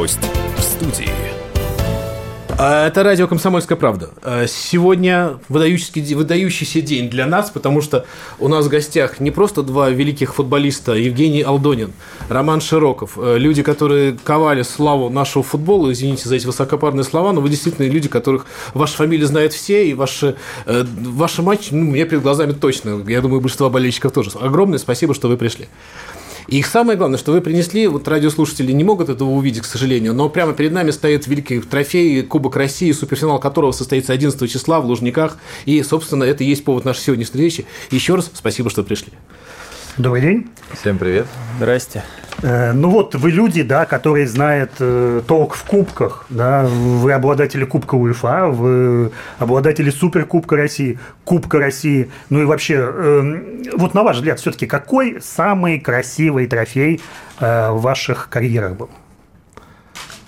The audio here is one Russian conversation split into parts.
Гость в студии. А, Это радио «Комсомольская правда». А, Сегодня выдающийся, выдающийся день для нас, потому что у нас в гостях не просто два великих футболиста, Евгений Алдонин, Роман Широков, э, люди, которые ковали славу нашего футбола, извините за эти высокопарные слова, но вы действительно люди, которых ваша фамилия знает все, и ваши, э, ваши матчи, ну, мне перед глазами точно, я думаю, большинство болельщиков тоже. Огромное спасибо, что вы пришли. И самое главное, что вы принесли, вот радиослушатели не могут этого увидеть, к сожалению, но прямо перед нами стоит великий трофей Кубок России, суперфинал которого состоится 11 числа в Лужниках. И, собственно, это и есть повод нашей сегодняшней встречи. Еще раз спасибо, что пришли. Добрый день. Всем привет. Здрасте. Э, Ну вот вы люди, да, которые знают э, толк в кубках, да, вы обладатели Кубка УЕФА, вы обладатели Суперкубка России, Кубка России, ну и вообще, э, вот на ваш взгляд, все-таки какой самый красивый трофей э, в ваших карьерах был?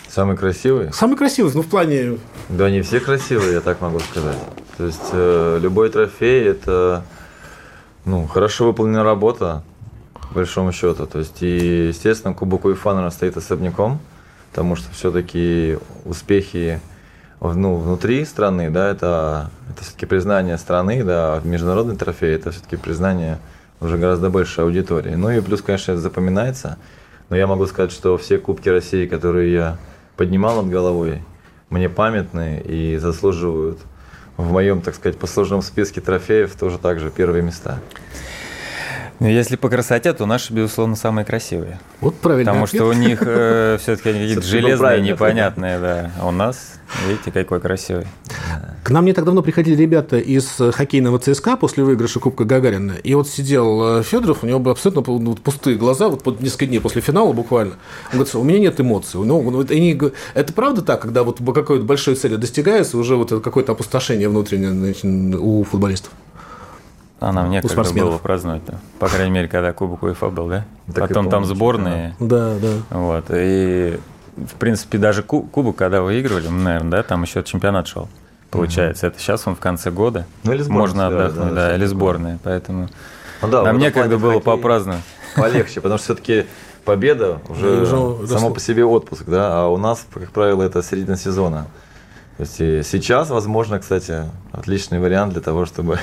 Самый красивый? Самый красивый, ну, в плане... Да, они все красивые, я так могу сказать. То есть э, любой трофей это ну, хорошо выполненная работа, по большому счету. То есть, и, естественно, Кубок УЕФА, наверное, стоит особняком, потому что все-таки успехи ну, внутри страны, да, это, это все-таки признание страны, да, международный трофей это все-таки признание уже гораздо большей аудитории. Ну и плюс, конечно, это запоминается. Но я могу сказать, что все Кубки России, которые я поднимал над головой, мне памятны и заслуживают в моем, так сказать, послужном списке трофеев тоже также первые места. Ну, если по красоте, то наши, безусловно, самые красивые. Вот правильно. Потому что у них э, все-таки они какие-то железные, непонятные, да. А у нас, видите, какой красивый. К нам не так давно приходили ребята из э, хоккейного ЦСКА после выигрыша Кубка Гагарина. И вот сидел Федоров, у него были абсолютно ну, пустые глаза, вот под несколько дней после финала буквально. Он говорит, у меня нет эмоций. Ну, они это правда так, когда вот какой-то большой цели достигается, уже вот какое-то опустошение внутреннее у футболистов? А нам некогда спортсменов. было праздновать-то. По крайней мере, когда Кубок УЕФА был, да? Так и Потом там сборные. Да, да. Вот. И, в принципе, даже ку- Кубок, когда выигрывали, ну, наверное, да, там еще чемпионат шел. Получается, это сейчас он в конце года. Ну, или сборная Можно отдохнуть, да, или сборная. Поэтому Ну да, нам этом некогда плане было попраздновать. Полегче, потому что все-таки победа уже, уже само по себе отпуск, да, а у нас, как правило, это середина сезона. То есть сейчас, возможно, кстати, отличный вариант для того, чтобы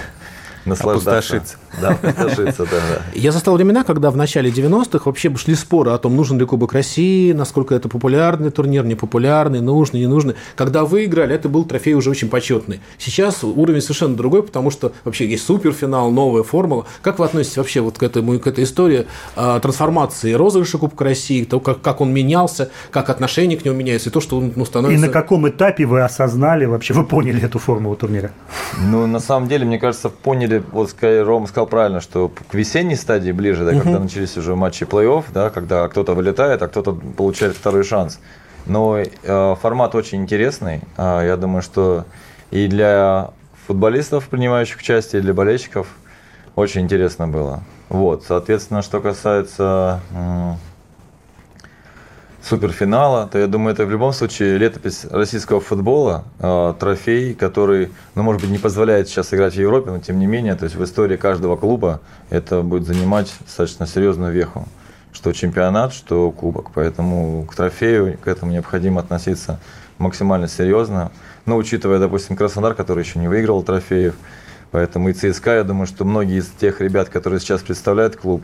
наслаждаться. Опустошиться. Да, опустошиться, да, да. Я застал времена, когда в начале 90-х вообще шли споры о том, нужен ли Кубок России, насколько это популярный турнир, непопулярный, нужный, не нужный. Когда выиграли, это был трофей уже очень почетный. Сейчас уровень совершенно другой, потому что вообще есть суперфинал, новая формула. Как вы относитесь вообще вот к, этому, к этой истории а, трансформации розыгрыша Кубка России, то, как, как он менялся, как отношение к нему меняется, и то, что он ну, И становится... на каком этапе вы осознали вообще, вы поняли эту формулу турнира? Ну, на самом деле, мне кажется, поняли, вот Рома сказал правильно, что к весенней стадии ближе, да, когда начались уже матчи плей-офф, да, когда кто-то вылетает, а кто-то получает второй шанс. Но э, формат очень интересный. А, я думаю, что и для футболистов, принимающих участие, и для болельщиков очень интересно было. Вот, соответственно, что касается м, суперфинала, то я думаю, это в любом случае летопись российского футбола, э, трофей, который, ну, может быть, не позволяет сейчас играть в Европе, но тем не менее, то есть в истории каждого клуба это будет занимать достаточно серьезную веху. Что чемпионат, что кубок. Поэтому к трофею, к этому необходимо относиться максимально серьезно. Но учитывая, допустим, Краснодар, который еще не выиграл трофеев, поэтому и ЦСКА, я думаю, что многие из тех ребят, которые сейчас представляют клуб,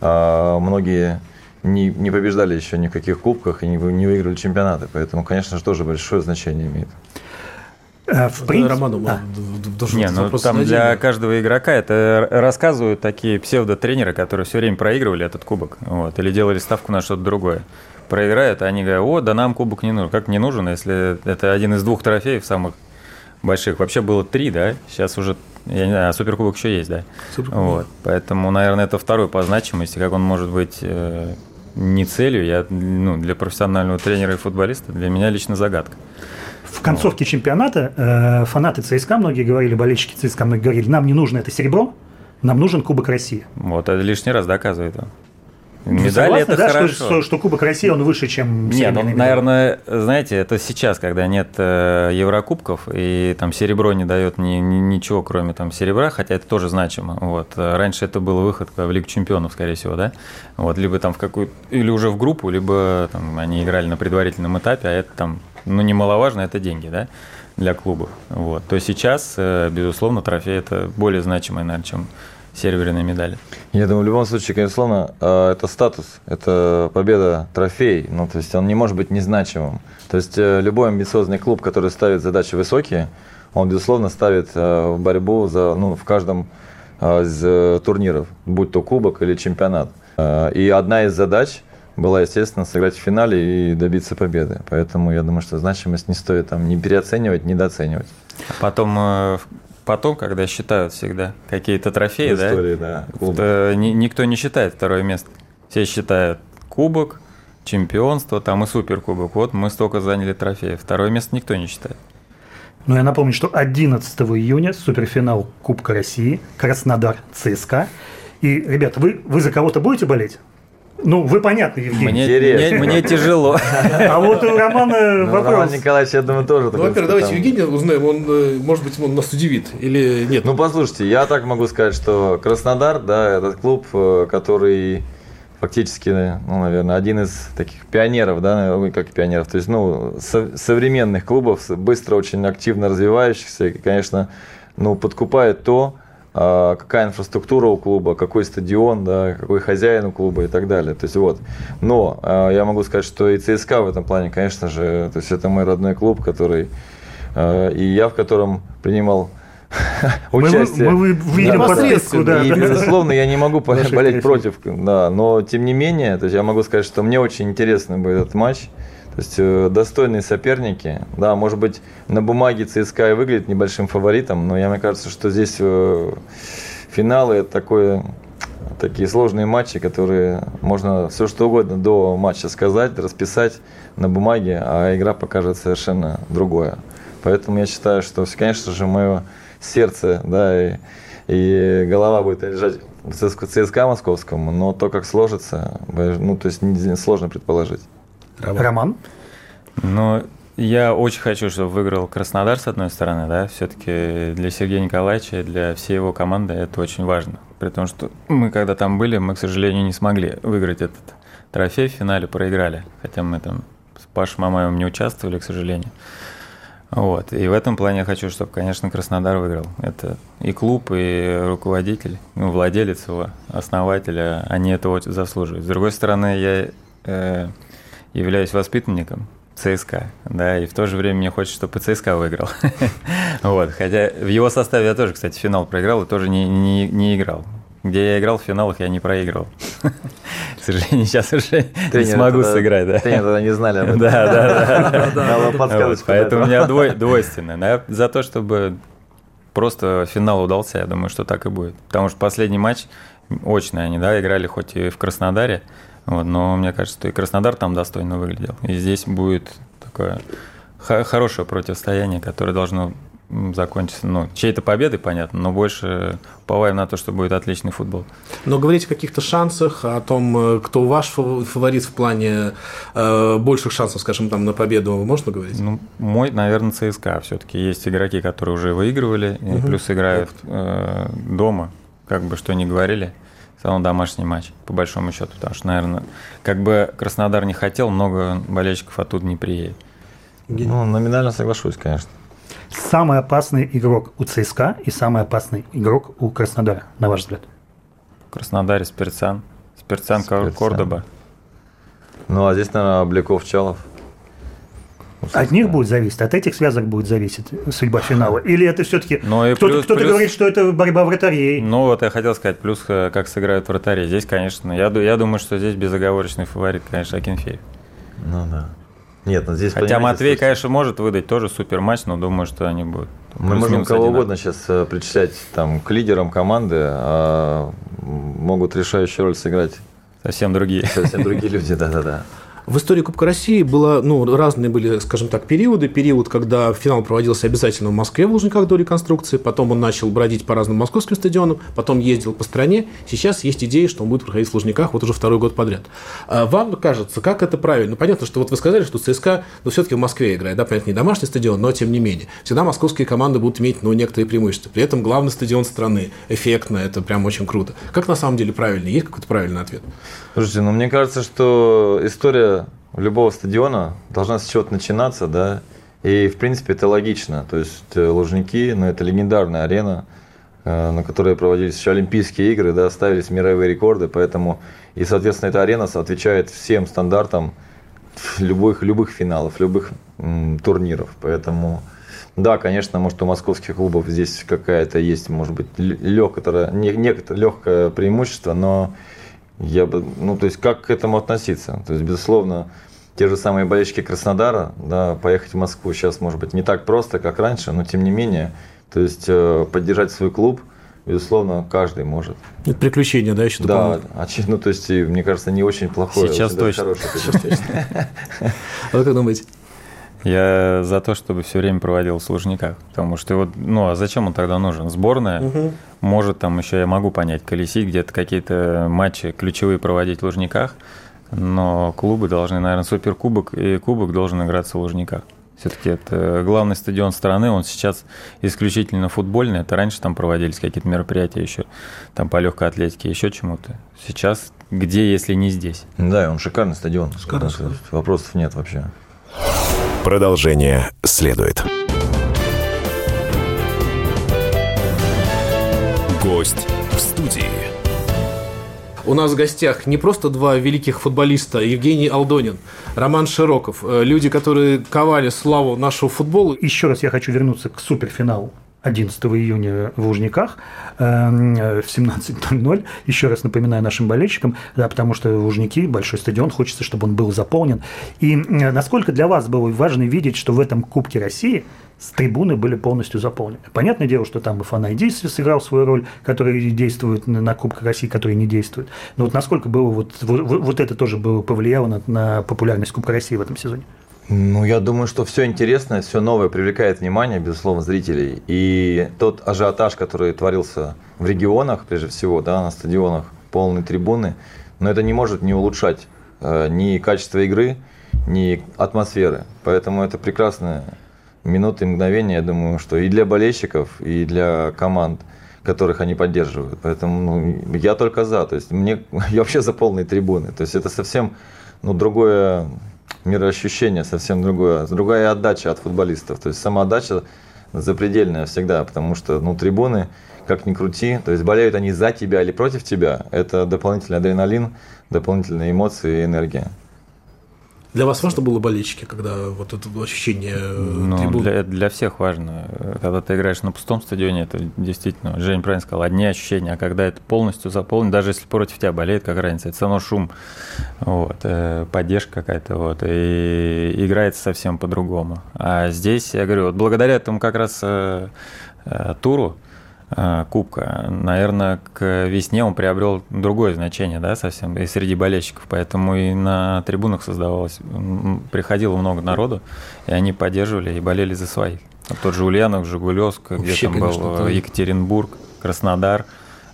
а, многие не, не побеждали еще ни в каких кубках и не, не выиграли чемпионаты. Поэтому, конечно же, тоже большое значение имеет. Э, В принципе, Роману, А. должен Не, ну там для каждого игрока это рассказывают такие псевдотренеры, которые все время проигрывали этот кубок, вот, или делали ставку на что-то другое. Проиграют, а они говорят, о, да нам кубок не нужен. Как не нужен, если это один из двух трофеев самых больших. Вообще было три, да? Сейчас уже, я не знаю, а суперкубок еще есть, да? Суперкубок. Вот. Поэтому, наверное, это второй по значимости, как он может быть э, не целью. Я, ну, для профессионального тренера и футболиста для меня лично загадка. В концовке чемпионата э, фанаты ЦСКА, многие говорили, болельщики ЦСКА, многие говорили, нам не нужно это серебро, нам нужен Кубок России. Вот, это лишний раз доказывает. Медали это да, хорошо. Что, что Кубок России, он выше, чем Не, ну, медаль? наверное, знаете, это сейчас, когда нет э, Еврокубков, и там серебро не дает ни, ни- ничего, кроме там серебра, хотя это тоже значимо. Вот. Раньше это был выход в Лигу чемпионов, скорее всего, да? Вот, либо там в какую или уже в группу, либо там они играли на предварительном этапе, а это там, ну, немаловажно, это деньги, да, для клубов. Вот. То сейчас, э, безусловно, трофей это более значимый, наверное, чем серебряные медали. Я думаю, в любом случае, э, это статус, это победа, трофей. Ну, то есть он не может быть незначимым. То есть э, любой амбициозный клуб, который ставит задачи высокие, он, безусловно, ставит э, борьбу за, ну, в каждом э, из э, турниров, будь то кубок или чемпионат. И одна из задач была, естественно, сыграть в финале и добиться победы. Поэтому я думаю, что значимость не стоит там ни переоценивать, ни недооценивать. А потом, потом, когда считают всегда какие-то трофеи, да, истории, да. Да, ни- никто не считает второе место. Все считают кубок, чемпионство, там и суперкубок. Вот мы столько заняли трофеев. Второе место никто не считает. Ну, я напомню, что 11 июня суперфинал Кубка России, Краснодар, ЦСКА. И, ребят, вы, вы за кого-то будете болеть? Ну, вы понятно, Евгений. Мне, Интересно. мне- мне тяжело. А вот у Романа Ну, вопрос. Роман Николаевич, я думаю, тоже Ну, такой во-первых, давайте Евгения узнаем, он, э, может быть, он нас удивит или нет. Ну, послушайте, я так могу сказать, что Краснодар, да, этот клуб, э, который фактически, ну, наверное, один из таких пионеров, да, как пионеров, то есть, ну, со- современных клубов, быстро, очень активно развивающихся, и, конечно, ну, подкупает то, какая инфраструктура у клуба, какой стадион, да, какой хозяин у клуба и так далее. То есть вот. Но а, я могу сказать, что и ЦСКА в этом плане, конечно же, то есть это мой родной клуб, который а, и я в котором принимал Мы, участие. мы вы- видим Да. подписку, да. И, да. безусловно, я не могу болеть против, да, но тем не менее, то есть я могу сказать, что мне очень интересно был этот матч. То есть э, достойные соперники. Да, может быть, на бумаге ЦСКА и выглядит небольшим фаворитом, но я, мне кажется, что здесь э, финалы это такое, такие сложные матчи, которые можно все что угодно до матча сказать, расписать на бумаге, а игра покажет совершенно другое. Поэтому я считаю, что, конечно же, мое сердце, да, и, и голова будет лежать в ЦСКА, московскому, но то, как сложится, ну, то есть сложно предположить. Роман? Ну, я очень хочу, чтобы выиграл Краснодар, с одной стороны, да, все-таки для Сергея Николаевича, для всей его команды это очень важно. При том, что мы, когда там были, мы, к сожалению, не смогли выиграть этот трофей в финале, проиграли. Хотя мы там с Пашей Мамаевым не участвовали, к сожалению. Вот. И в этом плане я хочу, чтобы, конечно, Краснодар выиграл. Это и клуб, и руководитель, ну, владелец его, основателя, они этого заслуживают. С другой стороны, я э, являюсь воспитанником ЦСКА, да, и в то же время мне хочется, чтобы ЦСКА выиграл. Вот, хотя в его составе я тоже, кстати, финал проиграл и тоже не, не, не играл. Где я играл в финалах, я не проигрывал. К сожалению, сейчас уже не смогу тогда- сыграть, да. Тренеры тогда не знали об этом. Да, да, да. Вот, Поэтому у меня двой- двойственное. Но я за то, чтобы просто финал удался, я думаю, что так и будет. Потому что последний матч очный они, да, играли хоть и в Краснодаре, вот, но мне кажется, что и Краснодар там достойно выглядел. И здесь будет такое хо- хорошее противостояние, которое должно м, закончиться, ну, чьей-то победой, понятно, но больше уповаем на то, что будет отличный футбол. Но говорить о каких-то шансах, о том, э, кто ваш фав- фаворит в плане э, больших шансов, скажем, там на победу, можно говорить? Ну, мой, наверное, ЦСКА. Все-таки есть игроки, которые уже выигрывали, и плюс играют э, дома, как бы что ни говорили. Все равно домашний матч, по большому счету. Потому что, наверное, как бы Краснодар не хотел, много болельщиков оттуда не приедет. Ну, номинально соглашусь, конечно. Самый опасный игрок у ЦСКА и самый опасный игрок у Краснодара, на ваш взгляд? В Краснодаре. Спиртсан, Кор- Спиртсан. Кордоба. Ну, а здесь, наверное, Обликов, Чалов. От них будет зависеть, от этих связок будет зависеть судьба финала? Или это все-таки Ну кто-то, плюс- кто-то плюс- говорит, что это борьба вратарей? Ну, вот я хотел сказать, плюс э, как сыграют вратари. Здесь, конечно, я, я думаю, что здесь безоговорочный фаворит, конечно, Акинфеев. Ну, да. Нет, ну здесь, Хотя Матвей, слушайте, конечно, может выдать тоже супер матч, но думаю, что они будут. Мы можем кого угодно сейчас э, причислять там, к лидерам команды, а могут решающую роль сыграть Совсем другие. совсем другие люди, да-да-да. В истории Кубка России было, ну, разные были, скажем так, периоды. Период, когда финал проводился обязательно в Москве в Лужниках до реконструкции, потом он начал бродить по разным московским стадионам, потом ездил по стране. Сейчас есть идея, что он будет проходить в Лужниках вот уже второй год подряд. А вам кажется, как это правильно? Ну, понятно, что вот вы сказали, что ЦСКА, ну, все-таки в Москве играет, да, понятно, не домашний стадион, но тем не менее. Всегда московские команды будут иметь, ну, некоторые преимущества. При этом главный стадион страны, эффектно, это прям очень круто. Как на самом деле правильно? Есть какой-то правильный ответ? Слушайте, ну мне кажется, что история любого стадиона должна с чего-то начинаться, да, и в принципе это логично. То есть э, Лужники, ну это легендарная арена, э, на которой проводились еще Олимпийские игры, да, ставились мировые рекорды, поэтому и, соответственно, эта арена отвечает всем стандартам любых, любых финалов, любых м, турниров. Поэтому, да, конечно, может, у московских клубов здесь какая-то есть, может быть, легкое, не, некоторое легкое преимущество, но я бы, ну, то есть, как к этому относиться? То есть, безусловно, те же самые болельщики Краснодара, да, поехать в Москву сейчас, может быть, не так просто, как раньше, но тем не менее, то есть, э, поддержать свой клуб, безусловно, каждый может. Это приключение, да, еще Да, ну, то есть, мне кажется, не очень плохое. Сейчас точно. Сейчас точно. А вы как думаете? Я за то, чтобы все время проводил в Лужниках. Потому что вот, ну а зачем он тогда нужен? Сборная угу. может там еще, я могу понять, колесить где-то какие-то матчи ключевые проводить в Лужниках, но клубы должны, наверное, суперкубок и кубок должен играться в Лужниках. Все-таки это главный стадион страны, он сейчас исключительно футбольный. Это раньше там проводились какие-то мероприятия еще, там по легкой атлетике, еще чему-то. Сейчас где, если не здесь? Да, он шикарный стадион. Шикарный. Вопросов нет вообще. Продолжение следует. Гость в студии. У нас в гостях не просто два великих футболиста, Евгений Алдонин, Роман Широков, э, люди, которые ковали славу нашего футбола. Еще раз я хочу вернуться к суперфиналу 11 июня в Лужниках эм, в 17.00. Еще раз напоминаю нашим болельщикам, да, потому что Лужники, большой стадион, хочется, чтобы он был заполнен. И насколько для вас было важно видеть, что в этом Кубке России с трибуны были полностью заполнены. Понятное дело, что там и Фан сыграл свою роль, который действует на Кубке России, который не действует. Но вот насколько было вот, вот, вот это тоже было, повлияло на, на популярность Кубка России в этом сезоне? Ну, я думаю, что все интересное, все новое привлекает внимание, безусловно, зрителей. И тот ажиотаж, который творился в регионах, прежде всего, да, на стадионах, полные трибуны, но это не может не улучшать э, ни качество игры, ни атмосферы. Поэтому это прекрасные минуты и мгновения, я думаю, что и для болельщиков, и для команд, которых они поддерживают. Поэтому ну, я только за. То есть мне я вообще за полные трибуны. То есть это совсем ну, другое мироощущение совсем другое, другая отдача от футболистов. То есть сама отдача запредельная всегда, потому что ну, трибуны, как ни крути, то есть болеют они за тебя или против тебя, это дополнительный адреналин, дополнительные эмоции и энергия. Для вас важно было болельщики, когда вот это ощущение э, ну, трибун? Для, для всех важно. Когда ты играешь на пустом стадионе, это действительно, Жень правильно сказал, одни ощущения, а когда это полностью заполнено, даже если против тебя болеет, как разница, это все равно шум, вот, э, поддержка какая-то, вот, и играется совсем по-другому. А здесь, я говорю, вот благодаря этому как раз э, туру, кубка, наверное, к весне он приобрел другое значение, да, совсем, и среди болельщиков, поэтому и на трибунах создавалось, приходило много народу, и они поддерживали и болели за своих. Тот же Ульянов, Жигулевск, где там конечно, был это... Екатеринбург, Краснодар,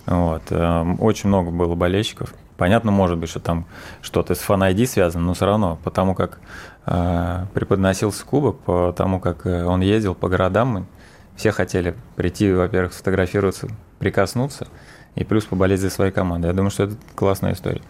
вот, э, очень много было болельщиков. Понятно, может быть, что там что-то с фан связано, но все равно, потому как э, преподносился кубок, по тому, как э, он ездил по городам, все хотели прийти, во-первых, сфотографироваться, прикоснуться, и плюс поболеть за свою команду. Я думаю, что это классная история.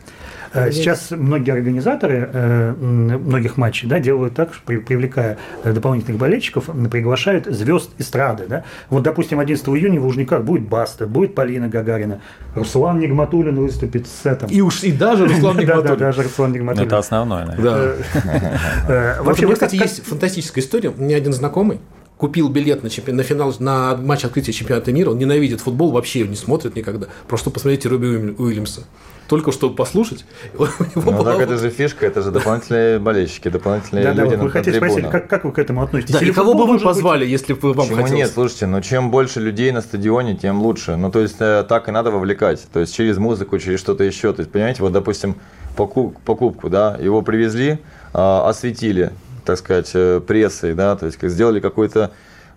Э, сейчас многие организаторы э, многих матчей да, делают так, что привлекая э, дополнительных болельщиков, приглашают звезд эстрады. Да? Вот, допустим, 11 июня в Лужниках будет Баста, будет Полина Гагарина, Руслан Нигматуллин выступит с этим. И уж и даже Руслан Нигматуллин. Да, даже Руслан Нигматуллин. Это основное, наверное. Да. Вообще, кстати, есть фантастическая история. У меня один знакомый, купил билет на, чемпион, на финал, на матч открытия чемпионата мира, он ненавидит футбол, вообще не смотрит никогда. Просто посмотрите Руби Уильямса. Только чтобы послушать. Ну, так это же фишка, это же дополнительные болельщики, дополнительные да, люди да, на вы хотите спросить, как, как вы к этому относитесь? Да, Или и кого бы вы должен быть- позвали, если бы вам Почему хотелось? нет? Слушайте, ну чем больше людей на стадионе, тем лучше. Ну, то есть, э, так и надо вовлекать. То есть, через музыку, через что-то еще. То есть, понимаете, вот, допустим, поку- покупку, да, его привезли, а, осветили, так сказать, э, прессой, да, то есть, как сделали какой-то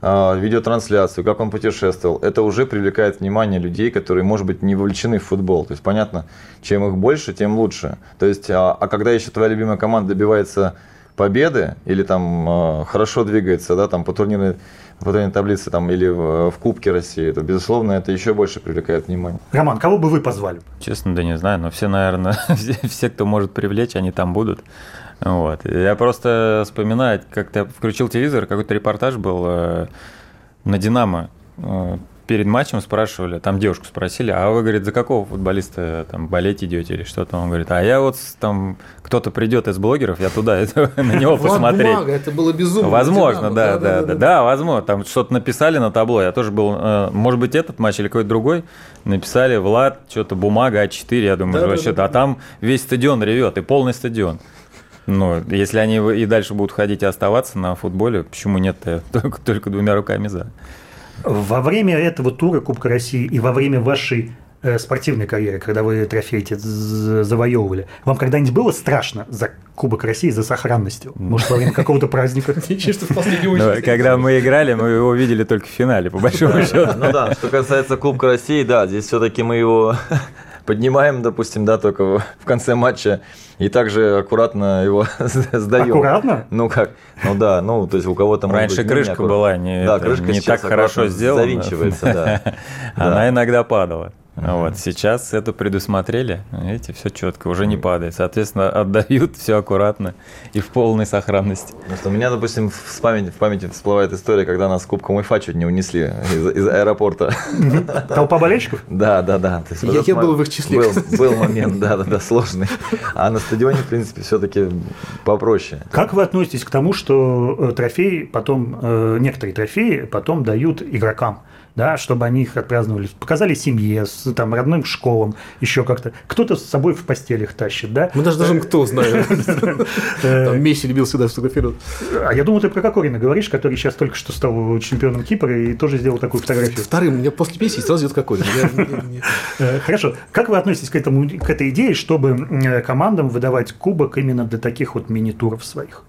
а, видеотрансляцию, как он путешествовал, это уже привлекает внимание людей, которые, может быть, не вовлечены в футбол. То есть, понятно, чем их больше, тем лучше. То есть, а, а когда еще твоя любимая команда добивается победы или там а, хорошо двигается, да, там по турнирной, по турнирной таблице там, или в, в Кубке России, то, безусловно, это еще больше привлекает внимание. Роман, кого бы вы позвали? Честно, да не знаю, но все, наверное, все, все, кто может привлечь, они там будут. Вот. Я просто вспоминаю, как-то я включил телевизор, какой-то репортаж был э, на «Динамо». Э, перед матчем спрашивали, там девушку спросили, а вы, говорит, за какого футболиста там болеть идете или что-то? Он говорит, а я вот там, кто-то придет из блогеров, я туда на него посмотреть. Бумага, это было безумно. Возможно, да, да, да, да, возможно. Там что-то написали на табло. Я тоже был, э, может быть, этот матч или какой-то другой. Написали Влад, что-то бумага А4, я думаю, вообще, а там весь стадион ревет, и полный стадион. Ну, если они и дальше будут ходить и оставаться на футболе, почему нет только, только двумя руками за? Во время этого тура Кубка России и во время вашей э, спортивной карьеры, когда вы трофеи эти з- завоевывали, вам когда-нибудь было страшно за Кубок России, за сохранностью? Может, во время какого-то праздника? Чисто в последнюю Ну, очередь. когда мы играли, мы его видели только в финале, по большому счету. Ну да, что касается Кубка России, да, здесь все-таки мы его поднимаем, допустим, да, только в конце матча и также аккуратно его сдаем. Аккуратно? Ну как? Ну да, ну то есть у кого-то Раньше быть, не крышка аккуратно. была не, Да, это, крышка не так хорошо сделана. завинчивается, да. Она Да. иногда падала. Вот, сейчас это предусмотрели, видите, все четко, уже не падает. Соответственно, отдают все аккуратно и в полной сохранности. Потому что у меня, допустим, в памяти, в памяти всплывает история, когда нас с Кубком УЕФА чуть не унесли из, из аэропорта. Толпа болельщиков? Да, да, да. Есть Я- был в их числе, Был, был момент, да, да, да, сложный. А на стадионе, в принципе, все-таки попроще. Как вы относитесь к тому, что э, трофеи потом, э, некоторые трофеи потом дают игрокам? Да, чтобы они их отпраздновали, показали семье, с, там, родным школам, еще как-то. Кто-то с собой в постелях тащит, да? Мы даже даже кто знает. Там Месси любил всегда фотографировать. А я думаю, ты про Кокорина говоришь, который сейчас только что стал чемпионом Кипра и тоже сделал такую фотографию. Вторым, мне после Месси сразу идет не- Э, Хорошо. Как вы относитесь к, этому, к этой идее, чтобы э, командам выдавать кубок именно для таких вот мини-туров своих?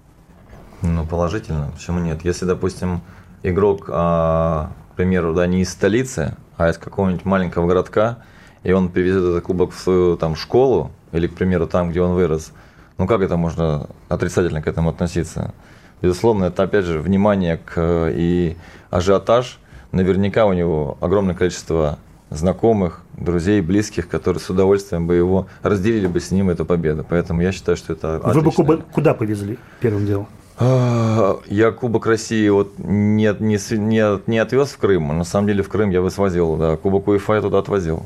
Ну, положительно. Почему нет? Если, допустим, игрок, а, к примеру, да, не из столицы, а из какого-нибудь маленького городка, и он привезет этот кубок в свою там школу, или, к примеру, там, где он вырос, ну как это можно отрицательно к этому относиться? Безусловно, это опять же внимание к и ажиотаж. Наверняка у него огромное количество знакомых, друзей, близких, которые с удовольствием бы его разделили бы с ним эту победу. Поэтому я считаю, что это Вы бы отличная- куда повезли первым делом? А, Я Кубок России вот не, не, не, не отвез в Крым, а на самом деле в Крым я бы свозил, да. Кубок УЕФА я туда отвозил.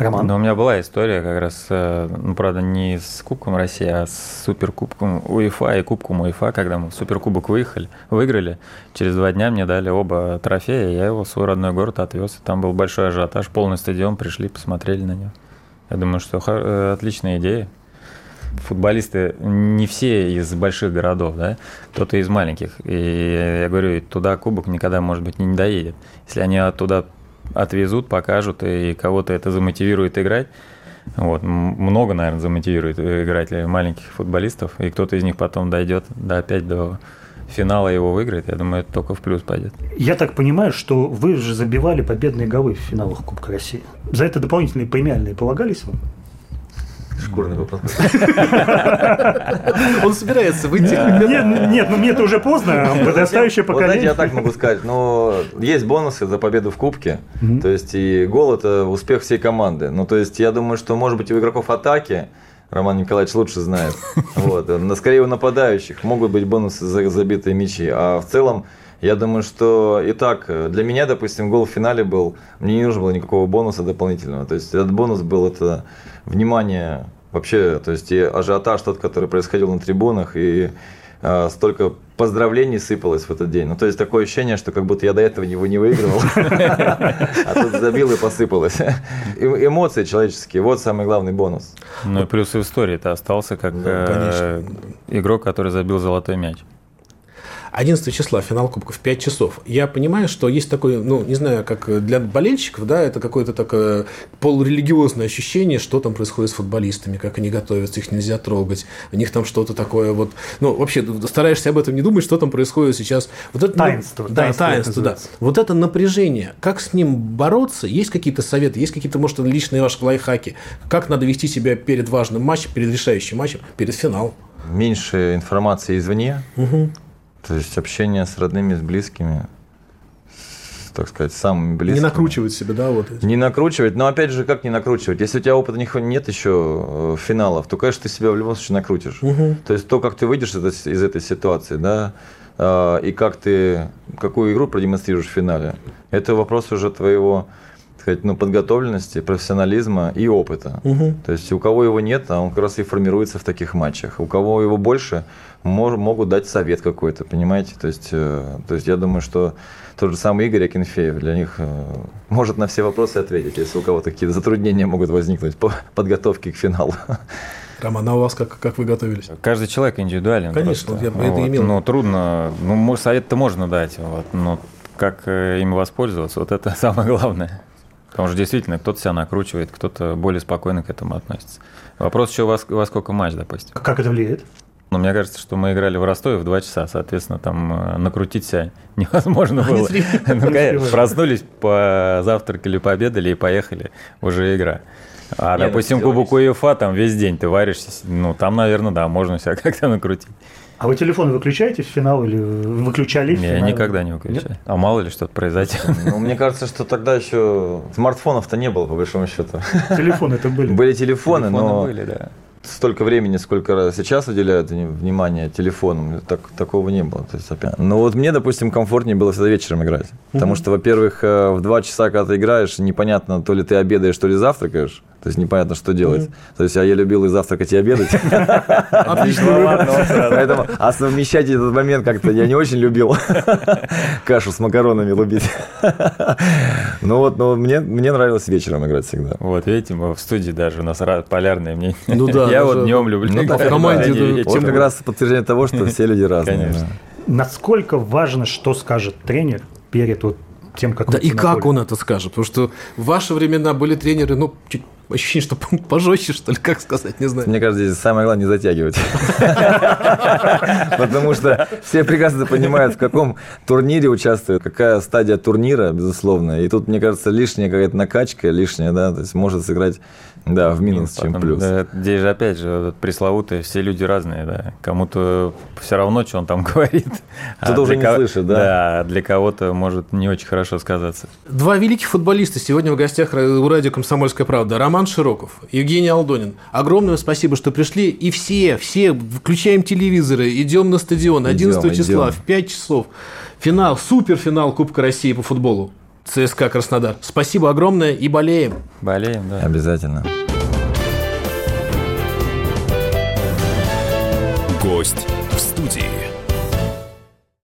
Роман? Но у меня была история как раз, э, ну, правда, не с Кубком России, а с Суперкубком УЕФА и Кубком УЕФА, когда мы в Суперкубок выехали, выиграли. Через два дня мне дали оба трофея, я его в свой родной город отвез. Там был большой ажиотаж, полный стадион, пришли, посмотрели на него. Я думаю, что э, отличная идея. Футболисты не все из больших городов, да, кто-то из маленьких. И я говорю, туда кубок никогда, может быть, не доедет. Если они оттуда отвезут, покажут, и кого-то это замотивирует играть, вот, много, наверное, замотивирует э, играть маленьких футболистов, и кто-то из них потом дойдет до, опять до финала его выиграет, я думаю, это только в плюс пойдет. Я так понимаю, что вы же забивали победные голы в финалах Кубка России. За это дополнительные премиальные полагались вам? Шкурный вопрос. Он собирается выйти. Нет, нет, ну мне это уже поздно, подрастающее знаете, я поколение. так могу сказать, но есть бонусы за победу в Кубке. То есть и гол это успех всей команды. Ну, то есть я думаю, что может быть у игроков атаки Роман Николаевич лучше знает. Вот. Но скорее у нападающих могут быть бонусы за забитые мячи. А в целом, я думаю, что и так, для меня, допустим, гол в финале был, мне не нужно было никакого бонуса дополнительного. То есть этот бонус был это внимание вообще, то есть и ажиотаж тот, который происходил на трибунах, и а, столько поздравлений сыпалось в этот день. Ну, то есть такое ощущение, что как будто я до этого его не выигрывал, а тут забил и посыпалось. Эмоции человеческие, вот самый главный бонус. Ну и плюс в истории ты остался как э, игрок, который забил золотой мяч. 11 числа финал Кубка в 5 часов. Я понимаю, что есть такое, ну, не знаю, как для болельщиков, да, это какое-то такое полурелигиозное ощущение, что там происходит с футболистами, как они готовятся, их нельзя трогать, у них там что-то такое вот, ну, вообще стараешься об этом не думать, что там происходит сейчас. Вот это, таинство. Ну, да, таинство, да. Вот это напряжение, как с ним бороться, есть какие-то советы, есть какие-то, может, личные ваши лайфхаки, как надо вести себя перед важным матчем, перед решающим матчем, перед финалом? Меньше информации извне, угу то есть общение с родными, с близкими, с, так сказать, самыми близкими. Не накручивать себя, да, вот. Не накручивать, но опять же, как не накручивать? Если у тебя опыта нет еще э, финалов, то, конечно, ты себя в любом случае накрутишь. Угу. То есть то, как ты выйдешь из этой ситуации, да, а, и как ты, какую игру продемонстрируешь в финале, это вопрос уже твоего сказать, ну, подготовленности, профессионализма и опыта. Угу. То есть у кого его нет, а он как раз и формируется в таких матчах. У кого его больше, мож, могут дать совет какой-то, понимаете? То есть, э, то есть я думаю, что тот же самый Игорь Акинфеев для них э, может на все вопросы ответить, если у кого-то какие-то затруднения могут возникнуть по подготовке к финалу. Роман, а у вас как, как вы готовились? Каждый человек индивидуален. Конечно, просто. я вот. это имел. Ну, трудно. Ну, совет-то можно дать, вот, но как э, им воспользоваться, вот это самое главное. Потому что действительно кто-то себя накручивает, кто-то более спокойно к этому относится. Вопрос еще, у вас, во сколько матч, допустим? Как это влияет? Ну, мне кажется, что мы играли в Ростове в два часа, соответственно, там э, накрутить себя невозможно было. Ну, проснулись, позавтракали, пообедали и поехали, уже игра. А, ну, допустим, Кубок УЕФА, там весь день ты варишься, ну, там, наверное, да, можно себя как-то накрутить. А вы телефон выключаете в финал или выключали финал? Я никогда не выключаю. Нет? А мало ли что-то произойдет. Ну, мне кажется, что тогда еще смартфонов-то не было, по большому счету. Телефоны это были. Были телефоны, но... были, да столько времени, сколько сейчас уделяют внимание телефонам, так, такого не было. То есть, опять. Но вот мне, допустим, комфортнее было всегда вечером играть. Потому что, во-первых, э, в два часа, когда ты играешь, непонятно, то ли ты обедаешь, то ли завтракаешь. То есть непонятно, что делать. Mm-hmm. То есть а я любил и завтракать, и обедать. Отлично. Поэтому, а совмещать этот момент как-то я не очень любил. Кашу с макаронами лубить. Ну вот, но мне, мне нравилось вечером играть всегда. Вот, видите, мы в студии даже, у нас полярные мнения. Ну да. Я вот днем люблю. Ну, в команде. Вот как раз подтверждение того, что все люди разные. Конечно. Насколько важно, что скажет тренер перед вот тем, как Да и как он это скажет? Потому что в ваши времена были тренеры, ну, чуть ощущение, что пожестче, что ли, как сказать, не знаю. Мне кажется, здесь самое главное не затягивать. Потому что все прекрасно понимают, в каком турнире участвуют, какая стадия турнира, безусловно. И тут, мне кажется, лишняя какая-то накачка, лишняя, да, то есть может сыграть да, в минус, чем Потом, плюс. Да, здесь же, опять же, пресловутые, все люди разные, да. Кому-то все равно, что он там говорит. Кто-то а уже не кого... слышит, да? Да, для кого-то может не очень хорошо сказаться. Два великих футболиста сегодня в гостях у радио «Комсомольская правда». Роман Широков, Евгений Алдонин. Огромное спасибо, что пришли. И все, все, включаем телевизоры, идем на стадион 11 идем, числа идем. в 5 часов. Финал, суперфинал Кубка России по футболу. ЦСКА Краснодар. Спасибо огромное и болеем. Болеем, да. Обязательно. Гость.